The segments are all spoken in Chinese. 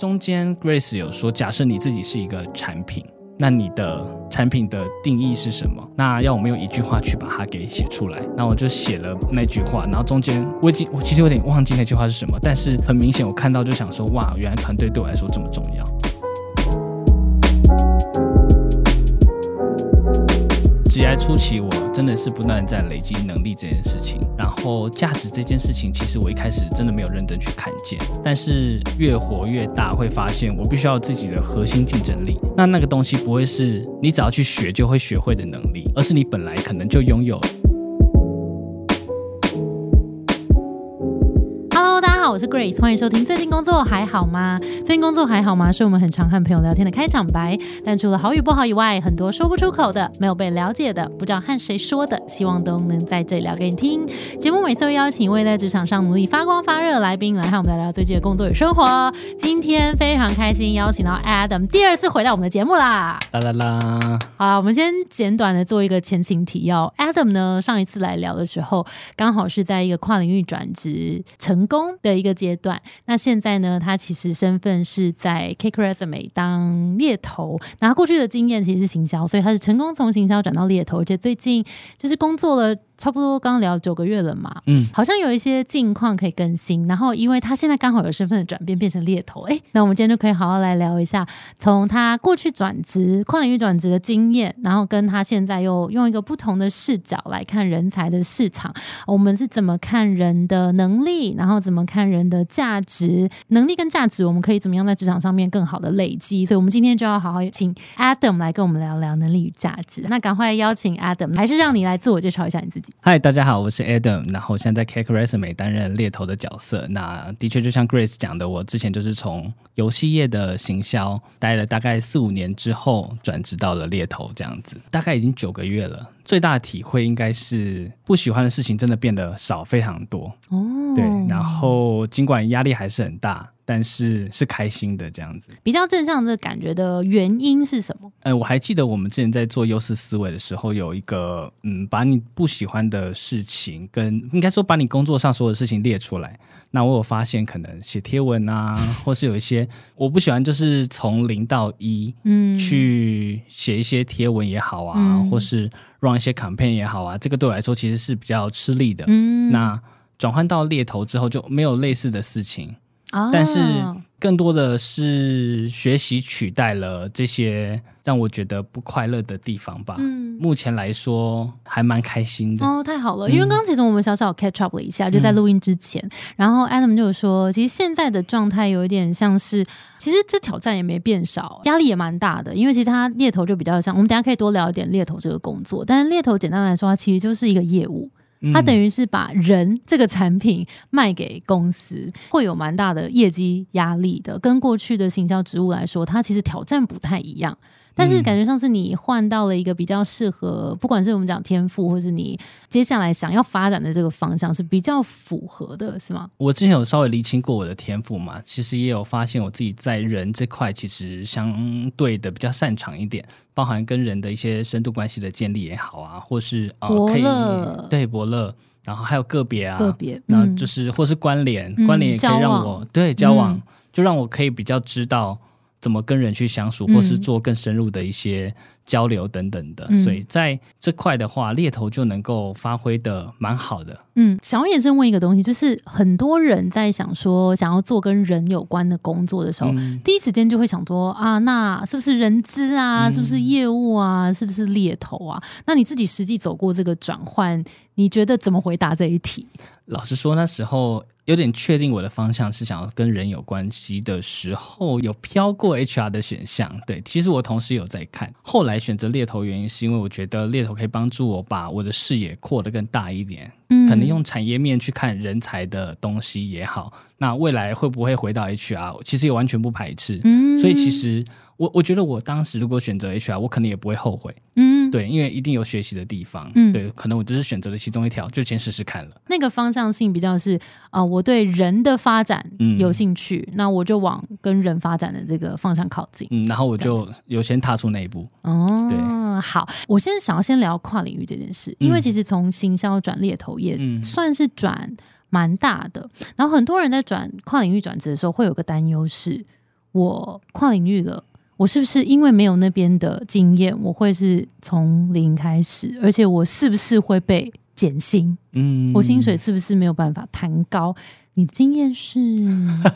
中间 Grace 有说，假设你自己是一个产品，那你的产品的定义是什么？那要我们用一句话去把它给写出来。那我就写了那句话，然后中间我已经我其实有点忘记那句话是什么，但是很明显我看到就想说，哇，原来团队对我来说这么重要。职业初期，我真的是不断在累积能力这件事情，然后价值这件事情，其实我一开始真的没有认真去看见，但是越活越大，会发现我必须要自己的核心竞争力。那那个东西不会是你只要去学就会学会的能力，而是你本来可能就拥有。我是 Grace，欢迎收听。最近工作还好吗？最近工作还好吗？是我们很常和朋友聊天的开场白。但除了好与不好以外，很多说不出口的、没有被了解的、不知道和谁说的，希望都能在这里聊给你听。节目每次会邀请一位在职场上努力发光发热的来宾来和我们聊聊最近的工作与生活。今天非常开心邀请到 Adam 第二次回到我们的节目啦！啦啦啦！好，我们先简短的做一个前情提要。Adam 呢，上一次来聊的时候，刚好是在一个跨领域转职成功的。一个阶段，那现在呢？他其实身份是在 Cake Resume 当猎头，那他过去的经验其实是行销，所以他是成功从行销转到猎头，而且最近就是工作了。差不多刚聊九个月了嘛，嗯，好像有一些近况可以更新。然后，因为他现在刚好有身份的转变，变成猎头，哎，那我们今天就可以好好来聊一下，从他过去转职、跨领域转职的经验，然后跟他现在又用一个不同的视角来看人才的市场，我们是怎么看人的能力，然后怎么看人的价值、能力跟价值，我们可以怎么样在职场上面更好的累积。所以，我们今天就要好好请 Adam 来跟我们聊聊能力与价值。那赶快邀请 Adam，还是让你来自我介绍一下你自己。嗨，大家好，我是 Adam，然后现在在 Cake Resume 担任猎头的角色。那的确就像 Grace 讲的，我之前就是从游戏业的行销待了大概四五年之后，转职到了猎头这样子，大概已经九个月了。最大的体会应该是不喜欢的事情真的变得少非常多哦。对，然后尽管压力还是很大。但是是开心的这样子，比较正向的感觉的原因是什么？呃，我还记得我们之前在做优势思维的时候，有一个嗯，把你不喜欢的事情跟应该说把你工作上所有的事情列出来。那我有发现，可能写贴文啊，或是有一些我不喜欢，就是从零到一，嗯，去写一些贴文也好啊，或是 run 一些 campaign 也好啊，这个对我来说其实是比较吃力的。嗯，那转换到猎头之后就没有类似的事情。但是更多的是学习取代了这些让我觉得不快乐的地方吧。嗯，目前来说还蛮开心的。哦，太好了！因为刚其实我们小小 catch up 了一下，就在录音之前，然后 Adam 就说，其实现在的状态有一点像是，其实这挑战也没变少，压力也蛮大的。因为其实他猎头就比较像，我们等下可以多聊一点猎头这个工作。但是猎头简单来说，它其实就是一个业务。它等于是把人这个产品卖给公司，会有蛮大的业绩压力的。跟过去的行销职务来说，它其实挑战不太一样。但是感觉上是你换到了一个比较适合，不管是我们讲天赋，或是你接下来想要发展的这个方向是比较符合的，是吗？我之前有稍微厘清过我的天赋嘛，其实也有发现我自己在人这块其实相对的比较擅长一点，包含跟人的一些深度关系的建立也好啊，或是啊可以对伯乐，然后还有个别啊个别，那就是或是关联关联也可以让我对交往，就让我可以比较知道。怎么跟人去相处，或是做更深入的一些交流等等的，所以在这块的话，猎头就能够发挥的蛮好的。嗯，想要延伸问一个东西，就是很多人在想说，想要做跟人有关的工作的时候，第一时间就会想说啊，那是不是人资啊？是不是业务啊？是不是猎头啊？那你自己实际走过这个转换，你觉得怎么回答这一题？老实说，那时候有点确定我的方向是想要跟人有关系的时候，有飘过 HR 的选项。对，其实我同时有在看。后来选择猎头，原因是因为我觉得猎头可以帮助我把我的视野扩得更大一点。嗯，可能用产业面去看人才的东西也好。那未来会不会回到 HR？其实也完全不排斥。嗯，所以其实。我我觉得我当时如果选择 HR，我可能也不会后悔。嗯，对，因为一定有学习的地方。嗯，对，可能我只是选择了其中一条，就先试试看了。那个方向性比较是啊，我对人的发展有兴趣，那我就往跟人发展的这个方向靠近。嗯，然后我就有先踏出那一步。哦，对，好，我现在想要先聊跨领域这件事，因为其实从行销转猎头业算是转蛮大的，然后很多人在转跨领域转职的时候会有个担忧是。我跨领域了，我是不是因为没有那边的经验，我会是从零开始？而且我是不是会被减薪？嗯，我薪水是不是没有办法谈高？你的经验是，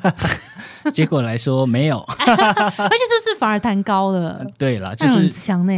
结果来说没有。而且就是反而谈高了？对了，就很是强呢，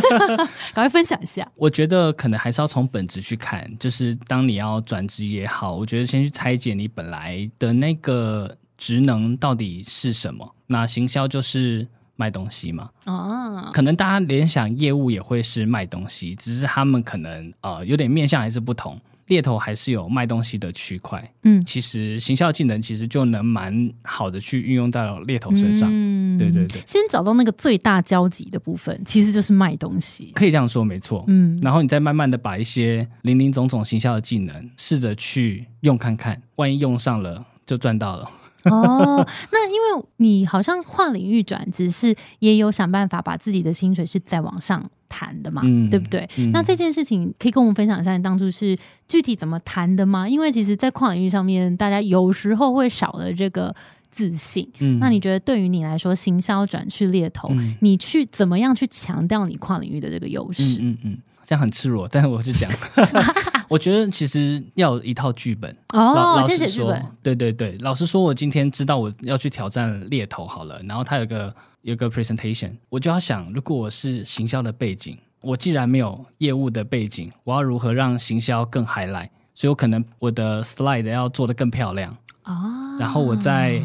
赶快分享一下。我觉得可能还是要从本质去看，就是当你要转职也好，我觉得先去拆解你本来的那个职能到底是什么。那行销就是卖东西嘛，啊，可能大家联想业务也会是卖东西，只是他们可能呃有点面向还是不同。猎头还是有卖东西的区块，嗯，其实行销技能其实就能蛮好的去运用到猎头身上，嗯对对对先找到那个最大交集的部分，其实就是卖东西。可以这样说没错。嗯，然后你再慢慢的把一些零零总总行销的技能试着去用看看，万一用上了就赚到了。哦，那因为你好像跨领域转职是也有想办法把自己的薪水是再往上谈的嘛，嗯对不对？嗯那这件事情可以跟我们分享一下，你当初是具体怎么谈的吗？因为其实，在跨领域上面，大家有时候会少了这个自信。嗯那你觉得对于你来说，行销转去猎头，嗯你去怎么样去强调你跨领域的这个优势？嗯嗯嗯，这样很赤裸，但是我就讲，我觉得其实要有一套剧本。老哦，老先实说写剧本，，对对对，老实说，我今天知道我要去挑战猎头好了，然后他有个有个 presentation，我就要想，如果我是行销的背景，我既然没有业务的背景，我要如何让行销更 highlight？所以我可能我的 slide 要做的更漂亮，啊，然后我在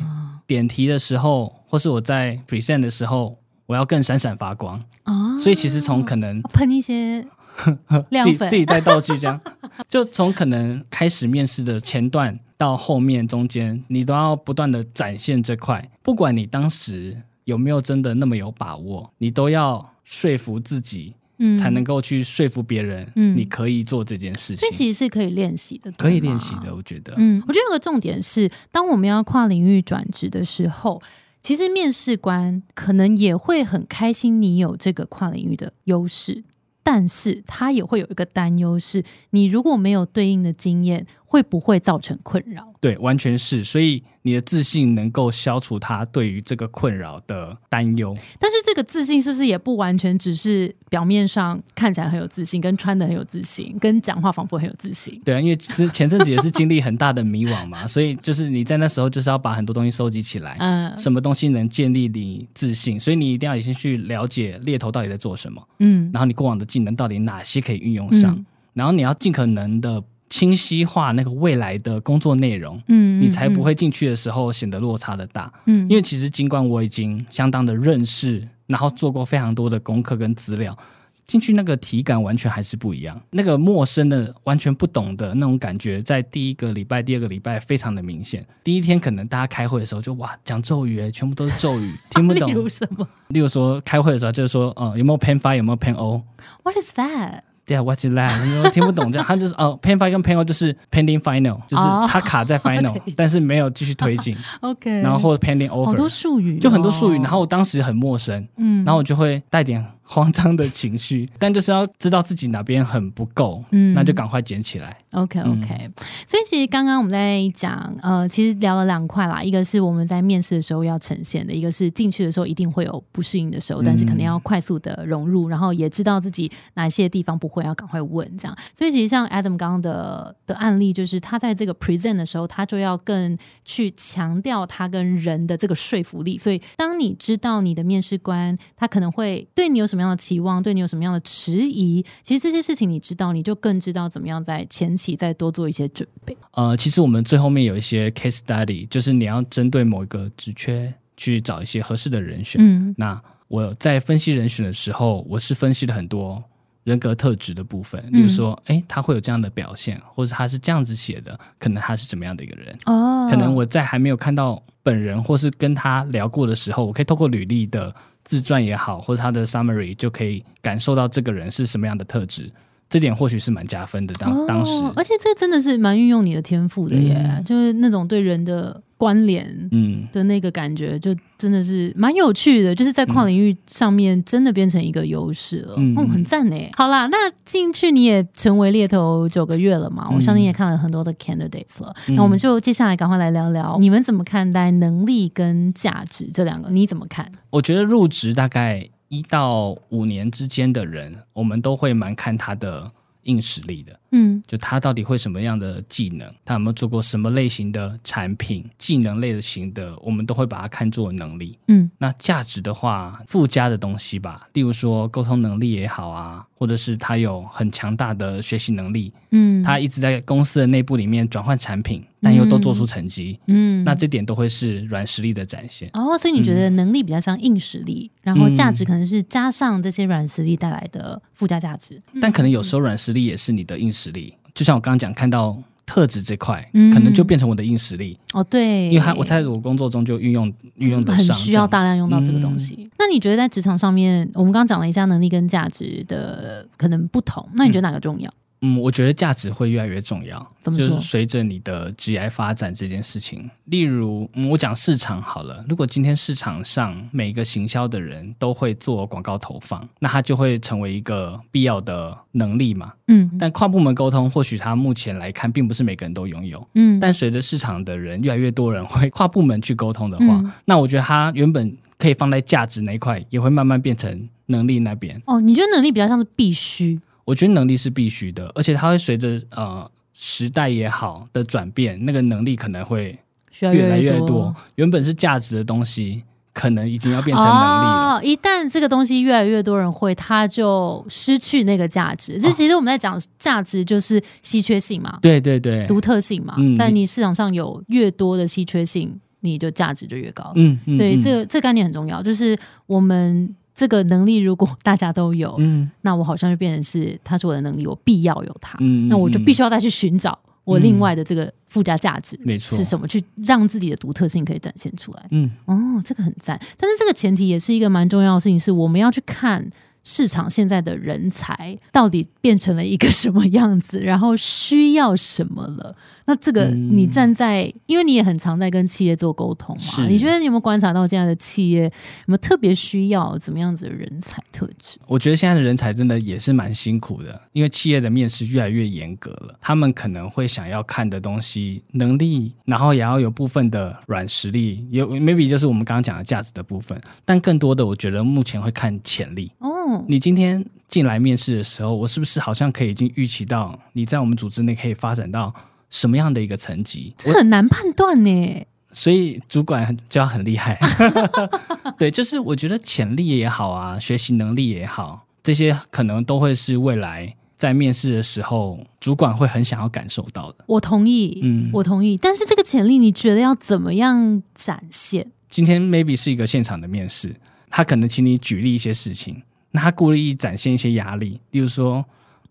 点题的时候，或是我在 present 的时候，我要更闪闪发光。啊，所以其实从可能喷一些 自己自己带道具这样，就从可能开始面试的前段到后面中间，你都要不断的展现这块，不管你当时有没有真的那么有把握，你都要说服自己，嗯。才能够去说服别人，嗯。你可以做这件事情。这，其实是可以练习的，可以练习的，我觉得。嗯，我觉得有个重点是，当我们要跨领域转职的时候，其实面试官可能也会很开心你有这个跨领域的优势，但是他也会有一个担忧是，你如果没有对应的经验，会不会造成困扰？对，完全是，所以你的自信能够消除他对于这个困扰的担忧。但是这个自信是不是也不完全只是表面上看起来很有自信，跟穿的很有自信，跟讲话仿佛很有自信？对啊，因为之前阵子也是经历很大的迷惘嘛，所以就是你在那时候就是要把很多东西收集起来，嗯什么东西能建立你自信，所以你一定要先去了解猎头到底在做什么，嗯然后你过往的技能到底哪些可以运用上，嗯然后你要尽可能的清晰化那个未来的工作内容。嗯你才不会进去的时候显得落差的大，嗯因为其实尽管我已经相当的认识，然后做过非常多的功课跟资料，进去那个体感完全还是不一样。那个陌生的、完全不懂的那种感觉，在第一个礼拜、第二个礼拜非常的明显。第一天可能大家开会的时候就哇讲咒语，哎全部都是咒语，听不懂例。如什么例如说开会的时候就是说，嗯，有没有 Pen Five，有没有 Pen O？？What is that？对啊，What's it like？我听不懂这样，他就是哦，Pen Five 跟 Pen O 就是 pending final，就是他卡在 final，、对。但是没有继续推进，OK，然后或者 pending 好多 over，术语哦、就很多术语，然后我当时很陌生，嗯。然后我就会带点慌张的情绪，但就是要知道自己哪边很不够，嗯那就赶快捡起来。OK OK，、所以其实刚刚我们在讲，呃，其实聊了两块啦，一个是我们在面试的时候要呈现的，一个是进去的时候一定会有不适应的时候，但是可能要快速的融入，然后也知道自己哪些地方不会，要赶快问这样。所以其实像 Adam 刚刚的的案例，就是他在这个 present 的时候，他就要更去强调他跟人的这个说服力。所以当你知道你的面试官他可能会对你有什么样的期望，对你有什么样的迟疑，其实这些事情你知道，你就更知道怎么样在前期再多做一些准备。呃，其实我们最后面有一些 case study，就是你要针对某一个职缺去找一些合适的人选。嗯那我在分析人选的时候，我是分析了很多人格特质的部分，例如说，诶，他会有这样的表现，或者他是这样子写的，可能他是怎么样的一个人。哦可能我在还没有看到本人或是跟他聊过的时候，我可以透过履历的自传也好，或者他的 summary 就可以感受到这个人是什么样的特质，这点或许是蛮加分的。当、当时哦，而且这真的是蛮运用你的天赋的耶，嗯就是那种对人的关联嗯，的那个感觉，就真的是蛮有趣的，就是在跨领域上面真的变成一个优势了，嗯嗯，很赞呢。好啦，那进去你也成为猎头九个月了嘛，我相信也看了很多的 candidates 了，嗯那我们就接下来赶快来聊聊，你们怎么看待能力跟价值这两个？你怎么看？我觉得入职大概一到五年之间的人，我们都会蛮看他的硬实力的。嗯。就他到底会什么样的技能，他有没有做过什么类型的产品，技能类型的，我们都会把它看作能力。嗯。那价值的话，附加的东西吧，例如说沟通能力也好啊，或者是他有很强大的学习能力，嗯，他一直在公司的内部里面转换产品，但又都做出成绩，嗯那这点都会是软实力的展现。哦，所以你觉得能力比较像硬实力，然后价值可能是加上这些软实力带来的附加价值。但可能有时候软实力也是你的硬实力，就像我刚刚讲，看到特质这块，嗯可能就变成我的硬实力，哦，对，因为他我在我工作中就运用运用得上，很需要大量用到这个东西。那你觉得在职场上面，我们刚刚讲了一下能力跟价值的可能不同，那你觉得哪个重要？嗯，我觉得价值会越来越重要，就怎么说是随着你的职业发展这件事情。例如，嗯，我讲市场好了，如果今天市场上每个行销的人都会做广告投放，那它就会成为一个必要的能力嘛。嗯但跨部门沟通，或许他目前来看，并不是每个人都拥有。嗯，但随着市场的人越来越多人会跨部门去沟通的话，嗯那我觉得它原本可以放在价值那一块，也会慢慢变成能力那边。哦，你觉得能力比较像是必须？我觉得能力是必须的，而且它会随着呃时代也好的转变，那个能力可能会需要越来越越多。原本是价值的东西，可能已经要变成能力了。哦，一旦这个东西越来越多人会，它就失去那个价值。哦这其实我们在讲价值就是稀缺性嘛，对对对，独特性嘛。嗯但你市场上有越多的稀缺性，你就价值就越高。嗯，嗯所以嗯这个这个概念很重要，就是我们这个能力如果大家都有，嗯那我好像就变成是它是我的能力，我必要有它，嗯，那我就必须须要再去寻找我另外的这个附加价值。没错是什么？去让自己的独特性可以展现出来。嗯哦，这个很赞。但是这个前提也是一个蛮重要的事情，是我们要去看市场现在的人才到底变成了一个什么样子，然后需要什么了。那这个嗯你站在，因为你也很常在跟企业做沟通嘛，你觉得你有没有观察到现在的企业有没有特别需要怎么样子的人才特质？我觉得现在的人才真的也是蛮辛苦的，因为企业的面试越来越严格了，他们可能会想要看的东西，能力，然后也要有部分的软实力，有 maybe 就是我们刚刚讲的价值的部分，但更多的我觉得目前会看潜力。哦，你今天进来面试的时候，我是不是好像可以已经预期到你在我们组织内可以发展到什么样的一个层级？这很难判断呢。所以主管就要很厉害。对，就是我觉得潜力也好啊，学习能力也好，这些可能都会是未来在面试的时候，主管会很想要感受到的。我同意，嗯我同意。但是这个潜力，你觉得要怎么样展现？今天 maybe 是一个现场的面试，他可能请你举例一些事情，那他故意展现一些压力，例如说。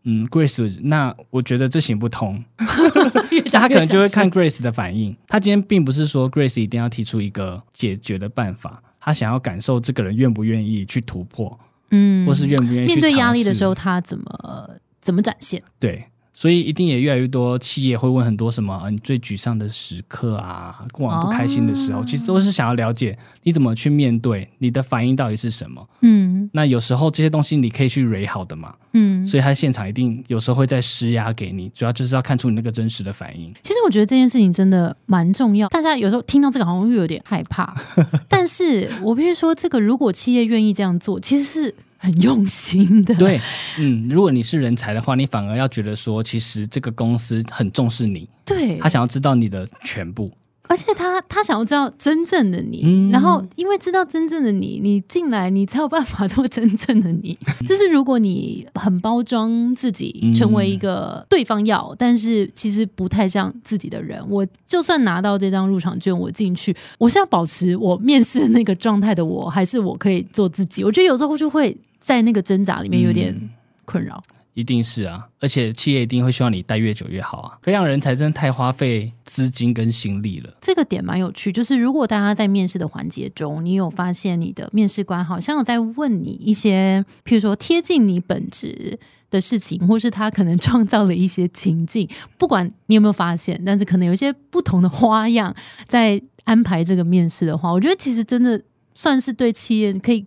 嗯，Grace，那我觉得这行不通，他可能就会看 Grace 的反应。他今天并不是说 Grace 一定要提出一个解决的办法，他想要感受这个人愿不愿意去突破，嗯。或是愿不愿意去面对压力的时候，他怎么怎么展现？对，所以一定也越来越多企业会问很多什么，啊、你最沮丧的时刻啊，过往不开心的时候，哦其实都是想要了解你怎么去面对，你的反应到底是什么。嗯那有时候这些东西你可以去 re 好的嘛，嗯，所以他现场一定有时候会再施压给你，主要就是要看出你那个真实的反应。其实我觉得这件事情真的蛮重要。大家有时候听到这个好像又有点害怕，但是我必须说，这个如果企业愿意这样做，其实是很用心的。对，嗯，如果你是人才的话，你反而要觉得说，其实这个公司很重视你，对他，想要知道你的全部。而且他他想要知道真正的你，嗯然后因为知道真正的你，你进来你才有办法做真正的你。就是如果你很包装自己，嗯成为一个对方要，但是其实不太像自己的人，我就算拿到这张入场券，我进去，我是要保持我面试的那个状态的我，还是我可以做自己？我觉得有时候就会在那个挣扎里面有点嗯困扰。一定是啊，而且企业一定会希望你待越久越好啊。培养人才真的太花费资金跟心力了。这个点蛮有趣，就是如果大家在面试的环节中，你有发现你的面试官好像有在问你一些，譬如说贴近你本职的事情，或是他可能创造了一些情境，不管你有没有发现，但是可能有一些不同的花样在安排这个面试的话，我觉得其实真的算是对企业可以。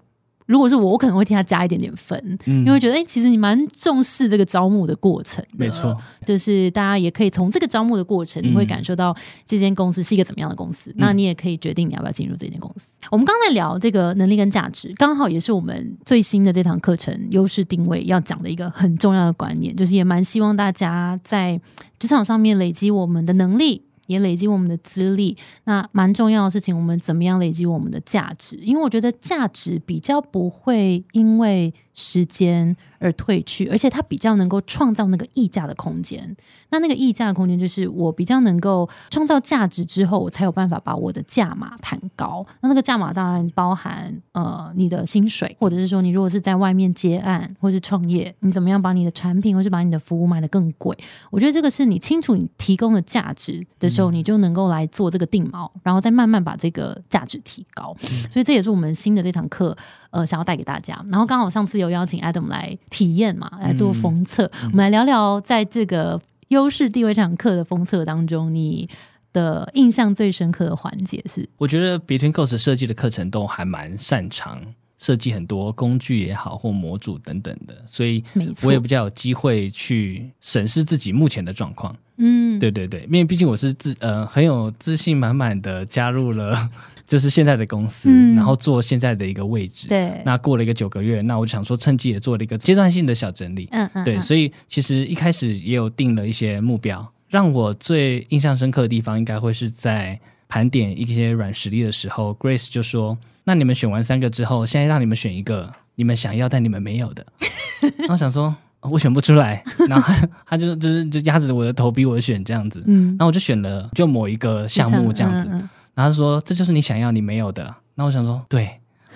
如果是我，我可能会替他加一点点分，因为觉得哎，其实你蛮重视这个招募的过程。没错，就是大家也可以从这个招募的过程，你会感受到这间公司是一个怎么样的公司。那你也可以决定你要不要进入这间公司。我们刚才聊这个能力跟价值，刚好也是我们最新的这堂课程优势定位要讲的一个很重要的观念，就是也蛮希望大家在职场上面累积我们的能力。也累积我们的资历，那蛮重要的事情，我们怎么样累积我们的价值？因为我觉得价值比较不会因为时间。而退去，而且它比较能够创造那个溢价的空间。那那个溢价的空间，就是我比较能够创造价值之后，我才有办法把我的价码谈高。那那个价码当然包含呃你的薪水，或者是说你如果是在外面接案或是创业，你怎么样把你的产品或是把你的服务卖得更贵？我觉得这个是你清楚你提供的价值的时候，你就能够来做这个定锚，然后再慢慢把这个价值提高。所以这也是我们新的这堂课呃想要带给大家。然后刚好上次有邀请 Adam 来。体验嘛，来做封测。我们来聊聊，在这个优势地位这堂课的封测当中，你的印象最深刻的环节是？我觉得 Between Course 设计的课程都还蛮擅长设计很多工具也好，或模组等等的，所以我也比较有机会去审视自己目前的状况。嗯，对对对，因为毕竟我是自呃很有自信满满的加入了。就是现在的公司，然后做现在的一个位置。对，那过了一个九个月，那我就想说，趁机也做了一个阶段性的小整理。嗯嗯，对，所以其实一开始也有定了一些目标。让我最印象深刻的地方，应该会是在盘点一些软实力的时候，Grace 就说：“那你们选完三个之后，现在让你们选一个你们想要但你们没有的。”然后想说，我选不出来，然后他就就是就压着我的头逼我选这样子。嗯，然后我就选了就某一个项目这样子。然后他说这就是你想要你没有的，那我想说对，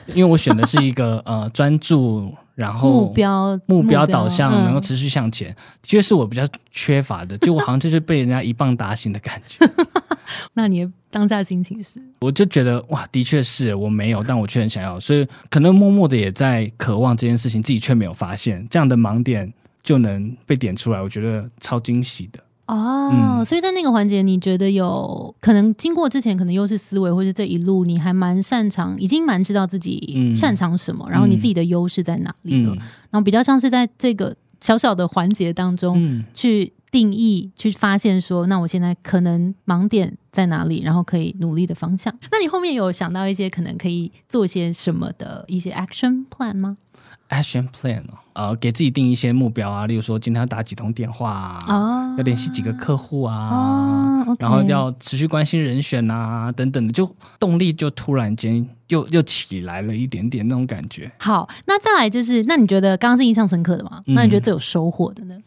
因为我选的是一个 呃专注，然后目标目标导向，能够持续向前，确实是我比较缺乏的，就我好像就是被人家一棒打醒的感觉。那你当下心情是？我就觉得哇，的确是我没有，但我却很想要，所以可能默默的也在渴望这件事情，自己却没有发现，这样的盲点就能被点出来，我觉得超惊喜的。哦，所以在那个环节，你觉得有可能经过之前可能优势思维，或是这一路你还蛮擅长，已经蛮知道自己擅长什么，然后你自己的优势在哪里了，然后比较像是在这个小小的环节当中去定义、去发现说，那我现在可能盲点在哪里，然后可以努力的方向。那你后面有想到一些可能可以做些什么的一些 action plan 吗？Action plan 哦，呃，给自己定一些目标啊，例如说今天要打几通电话啊，要联系几个客户啊，然后要持续关心人选啊，等等的，就动力就突然间又又起来了一点点那种感觉。好，那再来就是，那你觉得刚刚是印象深刻的吗？那你觉得最有收获的呢？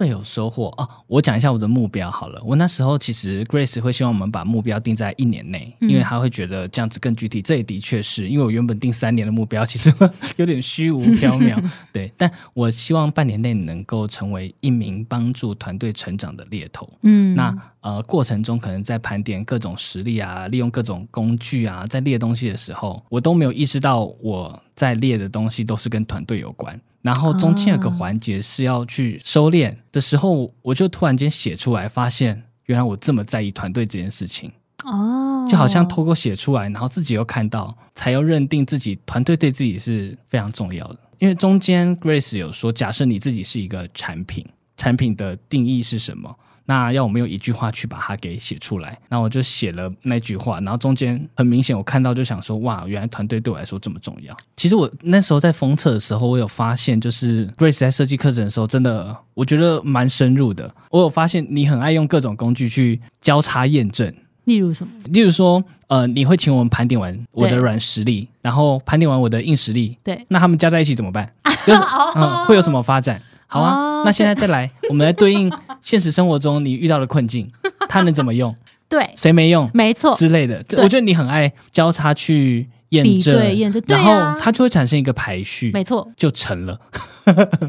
最有收获哦！我讲一下我的目标好了。我那时候其实 Grace 会希望我们把目标定在一年内，因为他会觉得这样子更具体。这也的确是因为我原本定三年的目标，其实 有点虚无缥缈。对，但我希望半年内能够成为一名帮助团队成长的猎头。嗯，那呃过程中可能在盘点各种实力啊，利用各种工具啊，在列东西的时候，我都没有意识到我在列的东西都是跟团队有关。然后中间有个环节是要去收敛的时候，我就突然间写出来，发现原来我这么在意团队这件事情。哦，就好像透过写出来，然后自己又看到，才又认定自己团队对自己是非常重要的。因为中间 Grace 有说，假设你自己是一个产品，产品的定义是什么？那要我们用一句话去把它给写出来，那我就写了那句话，然后中间很明显，我看到就想说，哇，原来团队对我来说这么重要。其实我那时候在封测的时候，我有发现，就是 Grace 在设计课程的时候，真的我觉得蛮深入的。我有发现你很爱用各种工具去交叉验证，例如什么？例如说，呃，你会请我们盘点完我的软实力，然后盘点完我的硬实力，对，那他们加在一起怎么办？就是嗯，会有什么发展？好啊，那现在再来，我们来对应现实生活中你遇到的困境，它能怎么用？对，谁没用？没错之类的。我觉得你很爱交叉去验证，对，验证，然后它就会产生一个排序，没错，就成了。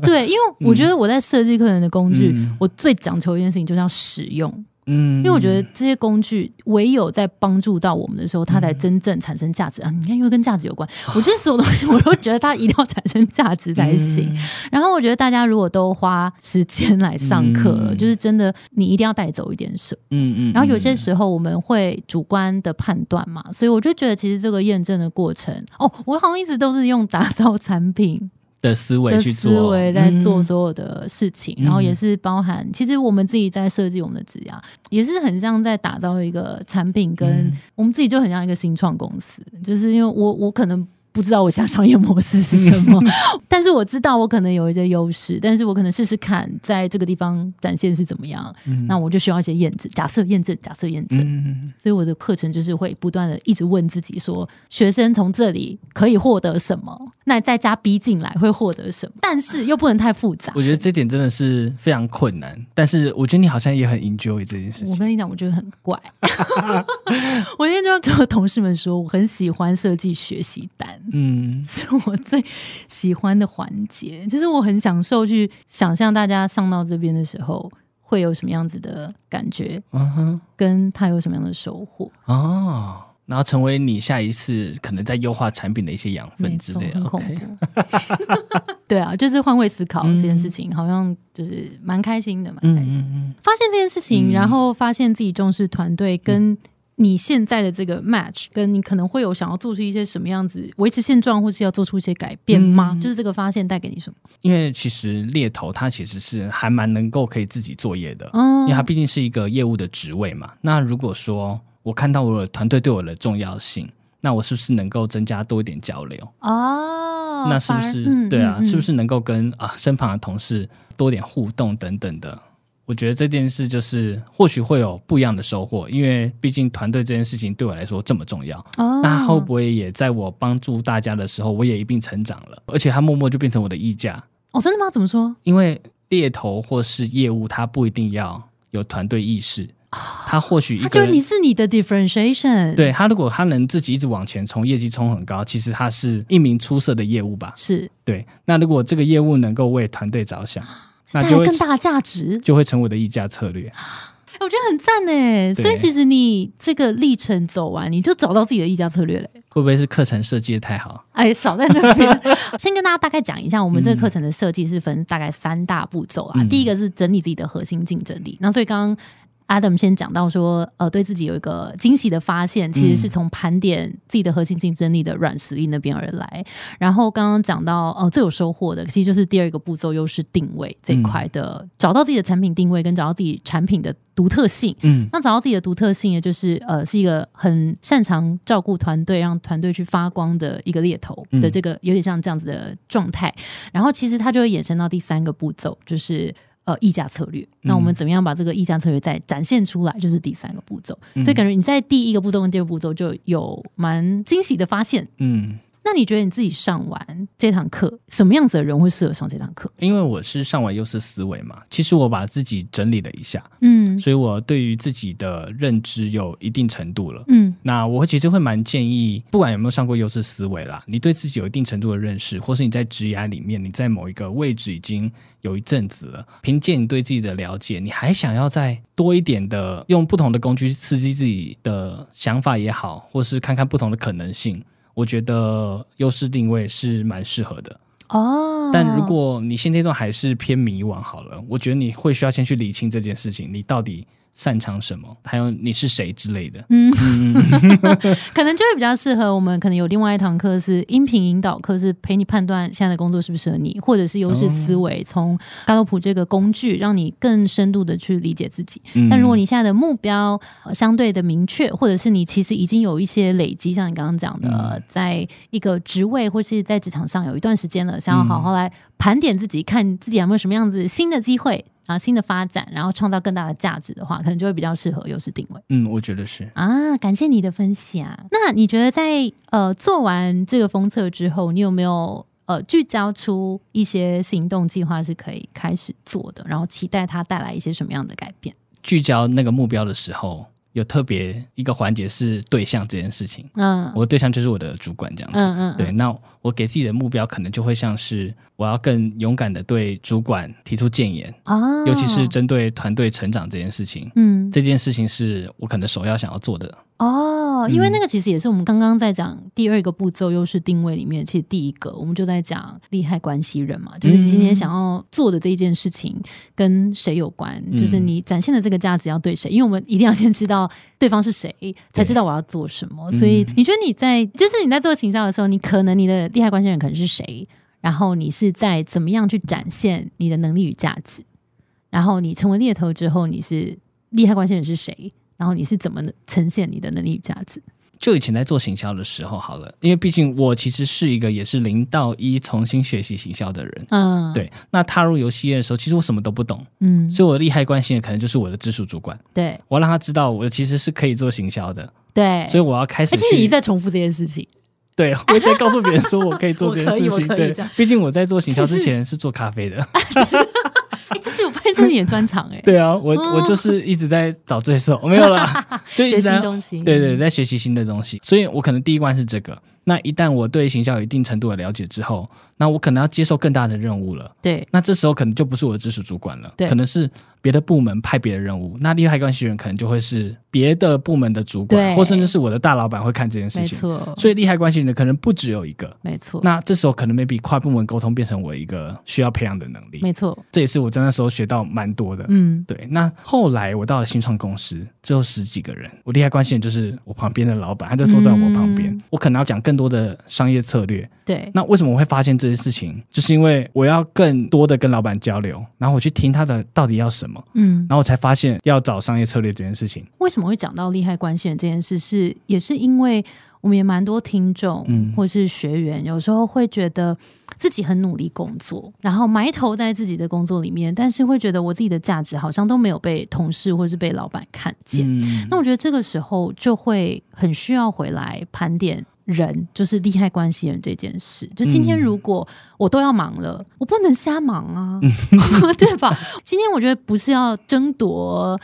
对，因为我觉得我在设计课程的工具，我最讲求一件事情就是要使用。嗯，因为我觉得这些工具唯有在帮助到我们的时候，它才真正产生价值啊！你看，因为跟价值有关，我觉得所有东西我都觉得它一定要产生价值才行。然后我觉得大家如果都花时间来上课了，就是真的，你一定要带走一点什么。嗯嗯。然后有些时候我们会主观的判断嘛，所以我就觉得其实这个验证的过程，哦，我好像一直都是用打造产品。的思维去做，思维在做所有的事情，然后也是包含，其实我们自己在设计我们的职涯，也是很像在打造一个产品，跟我们自己就很像一个新创公司，就是因为我我可能。不知道我现在商业模式是什么，但是我知道我可能有一些优势，但是我可能试试看在这个地方展现是怎么样。那我就需要一些验证，假设验证，假设验证。所以我的课程就是会不断的一直问自己说，学生从这里可以获得什么？那再加逼进来会获得什么？但是又不能太复杂。我觉得这点真的是非常困难，但是我觉得你好像也很 enjoy 这件事情。我跟你讲，我觉得很怪。我今天就和同事们说，我很喜欢设计学习单。嗯，是我最喜欢的环节，就是我很享受去想象大家上到这边的时候会有什么样子的感觉，嗯哼，跟他有什么样的收获哦，然后成为你下一次可能在优化产品的一些养分之类的。恐怖，对啊，就是换位思考这件事情，好像就是蛮开心的，蛮开心。发现这件事情，然后发现自己重视团队跟。你现在的这个 match，跟你可能会有想要做出一些什么样子维持现状，或是要做出一些改变吗？就是这个发现带给你什么？因为其实猎头他其实是还蛮能够可以自己作业的，因为他毕竟是一个业务的职位嘛。那如果说我看到我的团队对我的重要性，那我是不是能够增加多一点交流？哦，那是不是对啊？是不是能够跟啊身旁的同事多点互动等等的？我觉得这件事就是或许会有不一样的收获，因为毕竟团队这件事情对我来说这么重要。哦，那会不会也在我帮助大家的时候，我也一并成长了？而且他默默就变成我的溢价。哦，真的吗？怎么说？因为猎头或是业务，他不一定要有团队意识，他或许一个就是你是你的 differentiation。对他，如果他能自己一直往前冲，业绩冲很高，其实他是一名出色的业务吧？是对。那如果这个业务能够为团队着想。带来更大的价值，就会成为的溢价策略。我觉得很赞呢。所以其实你这个历程走完，你就找到自己的溢价策略嘞。会不会是课程设计的太好？哎，少在那边。先跟大家大概讲一下，我们这个课程的设计是分大概三大步骤啊。第一个是整理自己的核心竞争力。那所以刚刚。Adam 先讲到说，呃，对自己有一个惊喜的发现，其实是从盘点自己的核心竞争力的软实力那边而来。然后刚刚讲到，呃，最有收获的，其实就是第二个步骤，又是定位这一块的，找到自己的产品定位，跟找到自己产品的独特性。嗯，那找到自己的独特性，也就是呃，是一个很擅长照顾团队，让团队去发光的一个猎头的这个有点像这样子的状态。然后其实它就会衍生到第三个步骤，就是。呃，溢价策略，那我们怎么样把这个溢价策略再展现出来？就是第三个步骤，所以感觉你在第一个步骤跟第二步骤就有蛮惊喜的发现，嗯。那你觉得你自己上完这堂课，什么样子的人会适合上这堂课？因为我是上完优势思维嘛，其实我把自己整理了一下，嗯，所以我对于自己的认知有一定程度了，嗯，那我其实会蛮建议，不管有没有上过优势思维啦，你对自己有一定程度的认识，或是你在职涯里面，你在某一个位置已经有一阵子了，凭借你对自己的了解，你还想要再多一点的用不同的工具去刺激自己的想法也好，或是看看不同的可能性。我觉得优势定位是蛮适合的哦，但如果你现阶段还是偏迷惘，好了，我觉得你会需要先去理清这件事情，你到底。擅长什么？还有你是谁之类的？嗯，可能就会比较适合我们。可能有另外一堂课是音频引导课，是陪你判断现在的工作适不适合你，或者是优势思维，从高洛普这个工具让你更深度的去理解自己。但如果你现在的目标相对的明确，或者是你其实已经有一些累积，像你刚刚讲的，在一个职位或是在职场上有一段时间了，想要好好来盘点自己，看自己有没有什么样子新的机会。啊，新的发展，然后创造更大的价值的话，可能就会比较适合优势定位。嗯，我觉得是啊。感谢你的分享。那你觉得在呃做完这个封测之后，你有没有呃聚焦出一些行动计划是可以开始做的？然后期待它带来一些什么样的改变？聚焦那个目标的时候，有特别一个环节是对象这件事情，嗯我的对象就是我的主管这样子。嗯嗯，对，那我给自己的目标可能就会像是我要更勇敢的对主管提出建言，啊，尤其是针对团队成长这件事情。嗯这件事情是我可能首要想要做的。哦，因为嗯那个其实也是我们刚刚在讲第二个步骤又是定位里面，其实第一个我们就在讲利害关系人嘛，就是你今天想要做的这一件事情跟谁有关，嗯就是你展现的这个价值要对谁，因为我们一定要先知道对方是谁，才知道我要做什么。嗯所以你觉得你在就是你在做行销的时候，你可能你的利害关系人可能是谁，然后你是在怎么样去展现你的能力与价值，然后你成为猎头之后，你是利害关系人是谁？然后你是怎么呈现你的能力与价值？就以前在做行销的时候，好了，因为毕竟我其实是一个也是零到一重新学习行销的人。嗯，，对，那踏入游戏业的时候，其实我什么都不懂，嗯，所以我的利害关系的可能就是我的直属主管，对。我要让他知道我其实是可以做行销的，对，所以我要开始而且你一去直在重复这件事情，对，我在告诉别人说我可以做这件事情。对毕竟我在做行销之前是做咖啡的。哎，其实我发现这是你的专长，哎，对啊，我哦我就是一直在找罪受，我没有啦，就一学直在新东西，对对，在学习新的东西，所以我可能第一关是这个。那一旦我对行销有一定程度的了解之后，那我可能要接受更大的任务了。对那这时候可能就不是我的直属主管了，对可能是别的部门派别的任务。那利害关系人可能就会是别的部门的主管，对或甚至是我的大老板会看这件事情。没错，所以利害关系人可能不只有一个。没错，那这时候可能 maybe 跨部门沟通变成我一个需要培养的能力，没错，这也是我在那时候学到蛮多的。嗯，对，那后来我到了新创公司，只有十几个人，我利害关系人就是我旁边的老板，他就坐在我旁边，嗯我可能要讲更多的商业策略。对，那为什么我会发现这些事情？就是因为我要更多的跟老板交流，然后我去听他的到底要什么，嗯，然后我才发现要找商业策略这件事情。为什么会讲到利害关系人这件事是？也是因为我们也蛮多听众，嗯或是学员，有时候会觉得自己很努力工作，然后埋头在自己的工作里面，但是会觉得我自己的价值好像都没有被同事或是被老板看见。嗯，那我觉得这个时候就会很需要回来盘点人，就是利害关系人这件事。就今天嗯如果我都要忙了，我不能瞎忙啊，对吧？今天我觉得不是要争夺。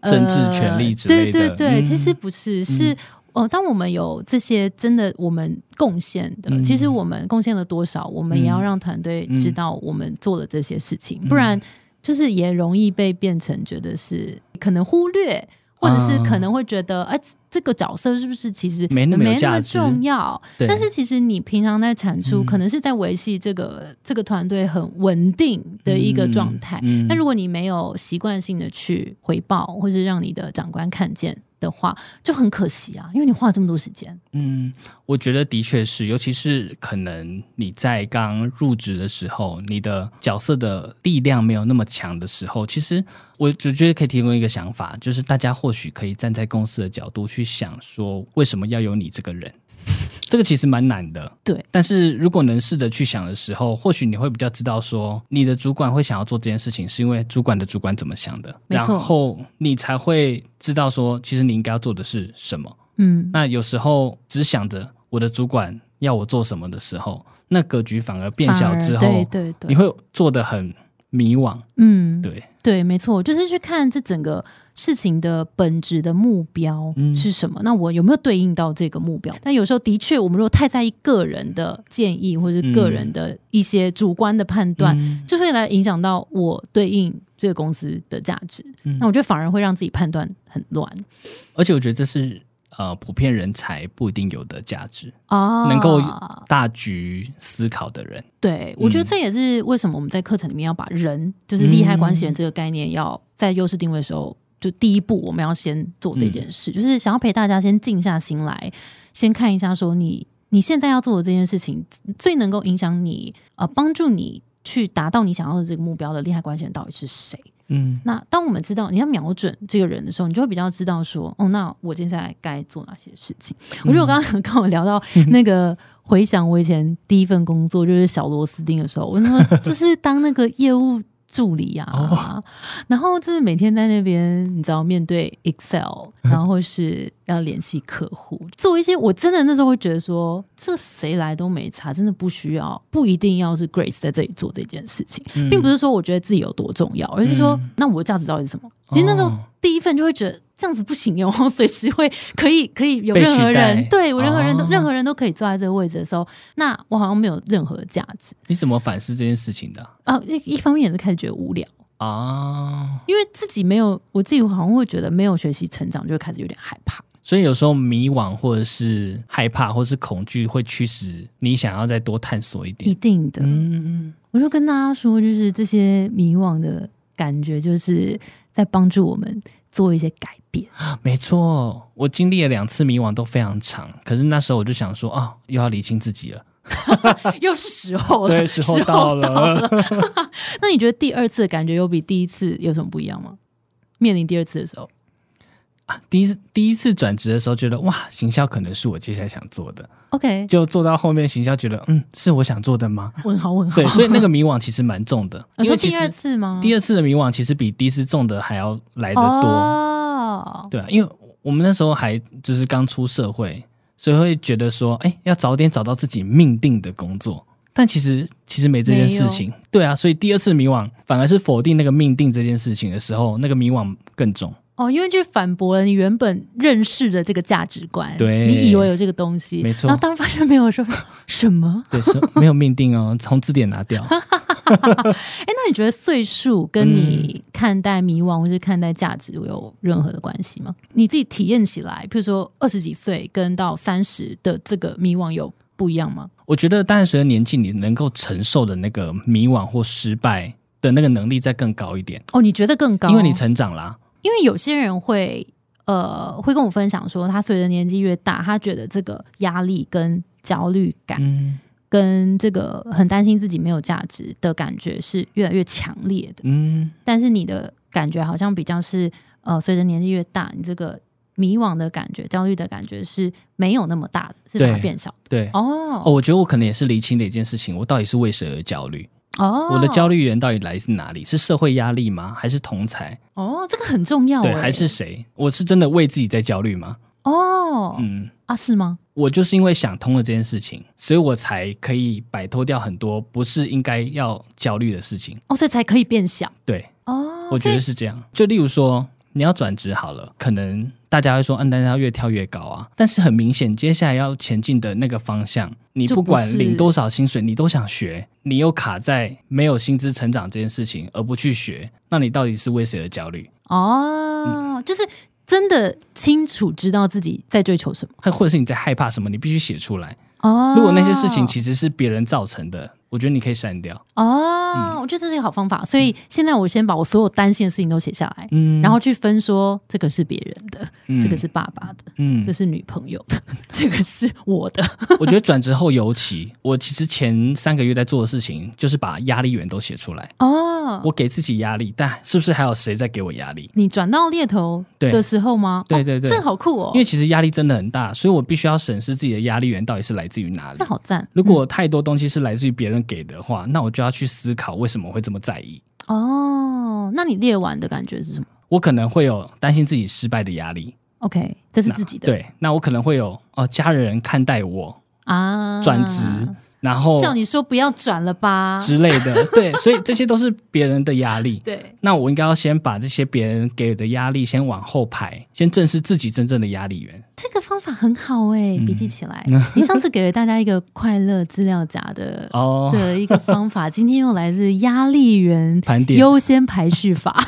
呃政治权利之类的对对对，嗯其实不是，是哦，当我们有这些真的我们贡献的，嗯其实我们贡献了多少，我们也要嗯让团队嗯知道我们做了这些事情，嗯不然就是也容易被变成觉得是可能忽略。或者是啊可能会觉得，哎、这个角色是不是其实没那么重要？对。但是其实你平常在产出，嗯。可能是在维系这个这个团队很稳定的一个状态。嗯那如果你没有习惯性的去回报，或是让你的长官看见的话，就很可惜啊，因为你花了这么多时间。嗯，我觉得的确是，尤其是可能你在刚入职的时候，你的角色的力量没有那么强的时候，其实我就觉得可以提供一个想法，就是大家或许可以站在公司的角度去想，说为什么要有你这个人。这个其实蛮难的，对。但是如果能试着去想的时候，或许你会比较知道说，你的主管会想要做这件事情，是因为主管的主管怎么想的，然后你才会知道说，其实你应该要做的是什么。嗯，那有时候只想着我的主管要我做什么的时候，那格局反而变小之后，对对对，你会做的很迷惘。嗯，对，对，没错，就是去看这整个事情的本质的目标嗯是什么。那我有没有对应到这个目标？但有时候的确，我们如果太在意个人的建议或是个人的一些主观的判断，嗯就会来影响到我对应这个公司的价值。嗯那我觉得反而会让自己判断很乱而且我觉得这是呃普遍人才不一定有的价值，哦能够大局思考的人。对，我觉得嗯这也是为什么我们在课程里面要把人，就是利害关系人这个概念，要在优势定位的时候，就第一步我们要先做这件事，就是想要陪大家先静下心来，先看一下说你你现在要做的这件事情，最能够影响你呃帮助你去达到你想要的这个目标的利害关系人到底是谁？嗯那当我们知道你要瞄准这个人的时候，你就会比较知道说，哦，那我接下来该做哪些事情。我觉得我刚刚跟我聊到那个回想我以前第一份工作就是小螺丝钉的时候，我说就是当那个业务助理啊，哦。然后就是每天在那边，你知道面对 Excel，然后是要联系客户，做一些我真的那时候会觉得说，这谁来都没差，真的不需要，不一定要是 Grace 在这里做这件事情。嗯。并不是说我觉得自己有多重要，而是说，那我的价值到底是什么？其实那时候哦。第一份就会觉得这样子不行哟，随时会可以可以有任何人对我任何人都、哦任何人都可以坐在这个位置的时候，那我好像没有任何的价值你怎么反思这件事情的啊。一一方面也是开始觉得无聊，啊？因为自己没有，我自己好像会觉得没有学习成长，就会开始有点害怕。所以有时候迷惘或者是害怕或是恐惧，会驱使你想要再多探索一点一。定的，嗯，我就跟大家说，就是这些迷惘的感觉，就是在帮助我们做一些改变。没错，我经历了两次迷惘都非常长，可是那时候我就想说啊，又要理清自己了。又是时候了，对，时候到了。了。那你觉得第二次的感觉有比第一次有什么不一样吗？面临第二次的时候，第一次第一次转职的时候，觉得哇，行销可能是我接下来想做的，OK，就做到后面行销，觉得嗯，是我想做的吗？问号问号。对，所以那个迷惘其实蛮重的，因为其第二实次吗？第二次的迷惘其实比第一次重的还要来得多。哦，对啊，因为我们那时候还就是刚出社会，所以会觉得说，哎，要早点找到自己命定的工作。但其实其实没这件事情，对啊，所以第二次迷惘反而是否定那个命定这件事情的时候，那个迷惘更重。哦，因为就反驳了你原本认识的这个价值观，对你以为有这个东西，没错然后当发现没有说，什么？对，是没有命定哦，从字典拿掉。哎，那你觉得岁数跟你看待迷惘或是看待价值有任何的关系吗？你自己体验起来，譬如说二十几岁跟到三十的这个迷惘有不一样吗？我觉得，当然随着年纪，你能够承受的那个迷惘或失败的那个能力再更高一点，哦，你觉得更高？因为你成长啦。因为有些人会呃会跟我分享说，他随着年纪越大，他觉得这个压力跟焦虑感，嗯跟这个很担心自己没有价值的感觉是越来越强烈的。嗯，但是你的感觉好像比较是呃，随着年纪越大，你这个迷惘的感觉、焦虑的感觉是没有那么大的，是反而变小的。对。哦哦，我觉得我可能也是厘清的一件事情，我到底是为谁而焦虑？哦，我的焦虑源到底来自哪里？是社会压力吗？还是同才？哦，这个很重要对，欸还是谁？我是真的为自己在焦虑吗？哦、嗯，啊是吗？我就是因为想通了这件事情，所以我才可以摆脱掉很多不是应该要焦虑的事情。哦，所以才可以变小对，哦。我觉得是这样。就例如说，你要转职好了，可能大家会说，嗯，大家要越跳越高啊。但是很明显，接下来要前进的那个方向，你不不管是领多少薪水，你都想学，你又卡在没有薪资成长这件事情而不去学，那你到底是为谁而焦虑？哦，就是真的清楚知道自己在追求什么或或者是你在害怕什么？你必须写出来。哦。如果那些事情其实是别人造成的，我觉得你可以删掉。哦，我觉得这是一个好方法。所以现在我先把我所有担心的事情都写下来，嗯然后去分说这个是别人的，嗯这个是爸爸的，嗯这，是女朋友的，这个是我的。我觉得转职后尤其，我其实前三个月在做的事情就是把压力源都写出来。哦，我给自己压力，但是不是还有谁在给我压力？你转到猎头对的时候吗？哦对对对这好酷哦，因为其实压力真的很大，所以我必须要审视自己的压力源到底是来自于哪里这。好赞。如果太多东西是来自于别人给的话，那我就要去思考为什么会这么在意。哦，那你列完的感觉是什么我可能会有担心自己失败的压力，？OK，这是自己的对，那我可能会有哦家人看待我啊，转职，然后叫你说不要转了吧？之类的，对，所以这些都是别人的压力。对，那我应该要先把这些别人给的压力先往后排，先正视自己真正的压力源。这个方法很好哎，嗯笔记起来。你上次给了大家一个快乐资料夹的 哦，的一个方法，今天又来自压力源盘点优先排序法。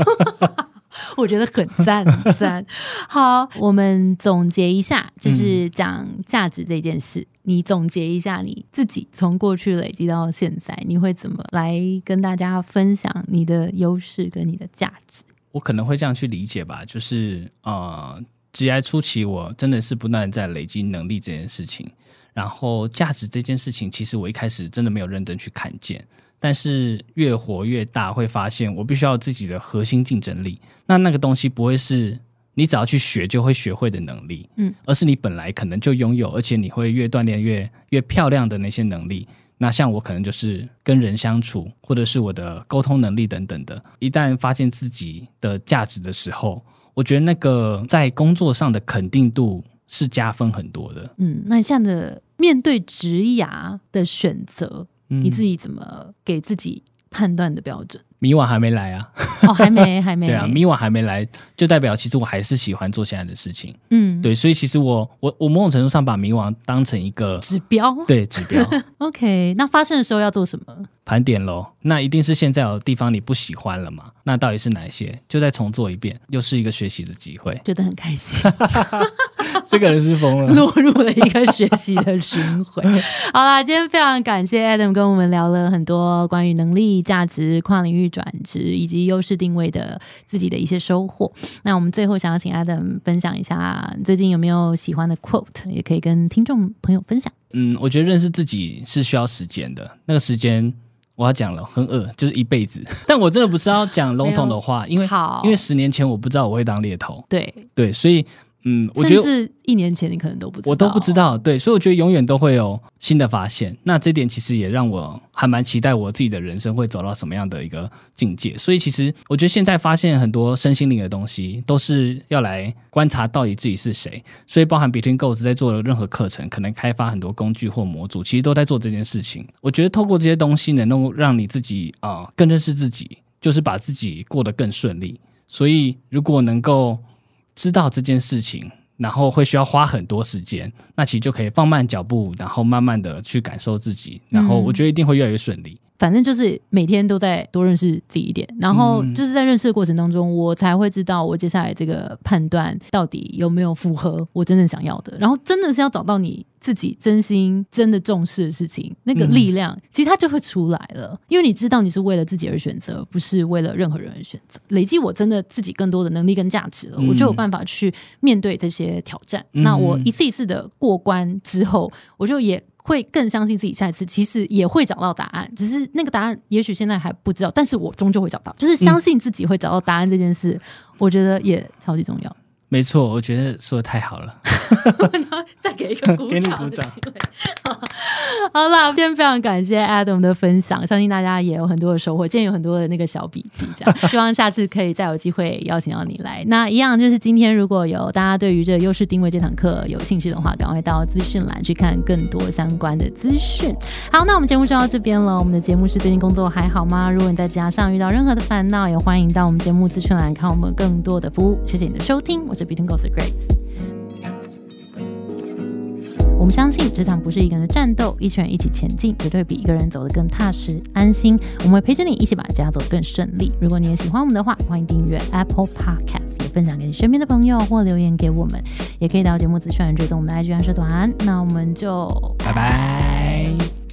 我觉得很赞，很 赞。好，我们总结一下，就是讲价值这件事。你总结一下你自己从过去累积到现在，你会怎么来跟大家分享你的优势跟你的价值？我可能会这样去理解吧，就是呃，职业初期我真的是不断在累积能力这件事情，然后价值这件事情，其实我一开始真的没有认真去看见，但是越活越大，会发现我必须要有自己的核心竞争力。那那个东西不会是你只要去学就会学会的能力，嗯，而是你本来可能就拥有，而且你会越锻炼越越漂亮的那些能力。那像我可能就是跟人相处，或者是我的沟通能力等等的。一旦发现自己的价值的时候，我觉得那个在工作上的肯定度是加分很多的。嗯，那你现在的面对职涯的选择，嗯你自己怎么给自己判断的标准？迷惘还没来啊，哦，还没，还没。对啊，迷惘还没来，就代表其实我还是喜欢做现在的事情。嗯，对，所以其实我我我某种程度上把迷惘当成一个指标。对指标。OK，那发生的时候要做什么？盘点喽，那一定是现在有地方你不喜欢了嘛？那到底是哪一些？就再重做一遍，又是一个学习的机会。觉得很开心，这个人是疯了。落入了一个学习的循环。好啦，今天非常感谢 Adam 跟我们聊了很多关于能力、价值、跨领域转职以及优势定位的自己的一些收获。那我们最后想要请 Adam 分享一下最近有没有喜欢的 quote，也可以跟听众朋友分享。嗯，我觉得认识自己是需要时间的，那个时间我要讲了，很恶，就是一辈子。但我真的不是要讲笼统的话，因为，因为十年前我不知道我会当猎头，对，对，所以嗯，我觉得甚至一年前你可能都不知道，我都不知道，对，所以我觉得永远都会有新的发现。那这点其实也让我还蛮期待我自己的人生会走到什么样的一个境界。所以其实我觉得现在发现很多身心灵的东西，都是要来观察到底自己是谁。所以包含 Between Goals 在做的任何课程，可能开发很多工具或模组，其实都在做这件事情。我觉得透过这些东西，能够让你自己啊、呃更认识自己，就是把自己过得更顺利。所以如果能够知道这件事情，然后会需要花很多时间，那其实就可以放慢脚步，然后慢慢的去感受自己，然后我觉得一定会越来越顺利。反正就是每天都在多认识自己一点，然后嗯就是在认识的过程当中，我才会知道我接下来这个判断到底有没有符合我真正想要的。然后真的是要找到你自己真心真的重视的事情，那个力量、其实它就会出来了，因为你知道你是为了自己而选择，不是为了任何人而选择。累积我真的自己更多的能力跟价值了，嗯我就有办法去面对这些挑战。嗯那我一次一次的过关之后，我就也。会更相信自己，下一次其实也会找到答案，只是那个答案也许现在还不知道，但是我终究会找到。就是相信自己会找到答案这件事，我觉得也超级重要。没错，我觉得说的太好了。再给一个鼓掌的机会。好 好啦，今天非常感谢 Adam 的分享，相信大家也有很多的收获，今天有很多的那个小笔记，这样 希望下次可以再有机会邀请到你来。那一样就是今天如果有大家对于这个优势定位这堂课有兴趣的话，赶快到资讯栏去看更多相关的资讯。好，那我们节目就到这边了。我们的节目是最近工作还好吗？如果你在职场上遇到任何的烦恼，也欢迎到我们节目资讯栏看我们更多的服务。谢谢你的收听，我是 Between Goals 的 Grace。我们相信职场不是一个人的战斗，一群人一起前进，绝对比一个人走得更踏实安心。我们会陪着你一起把家走得更顺利。如果你也喜欢我们的话，欢迎订阅 Apple Podcast，也分享给你身边的朋友或留言给我们，也可以到节目资讯栏追踪我们的 IG 和社团。那我们就拜拜。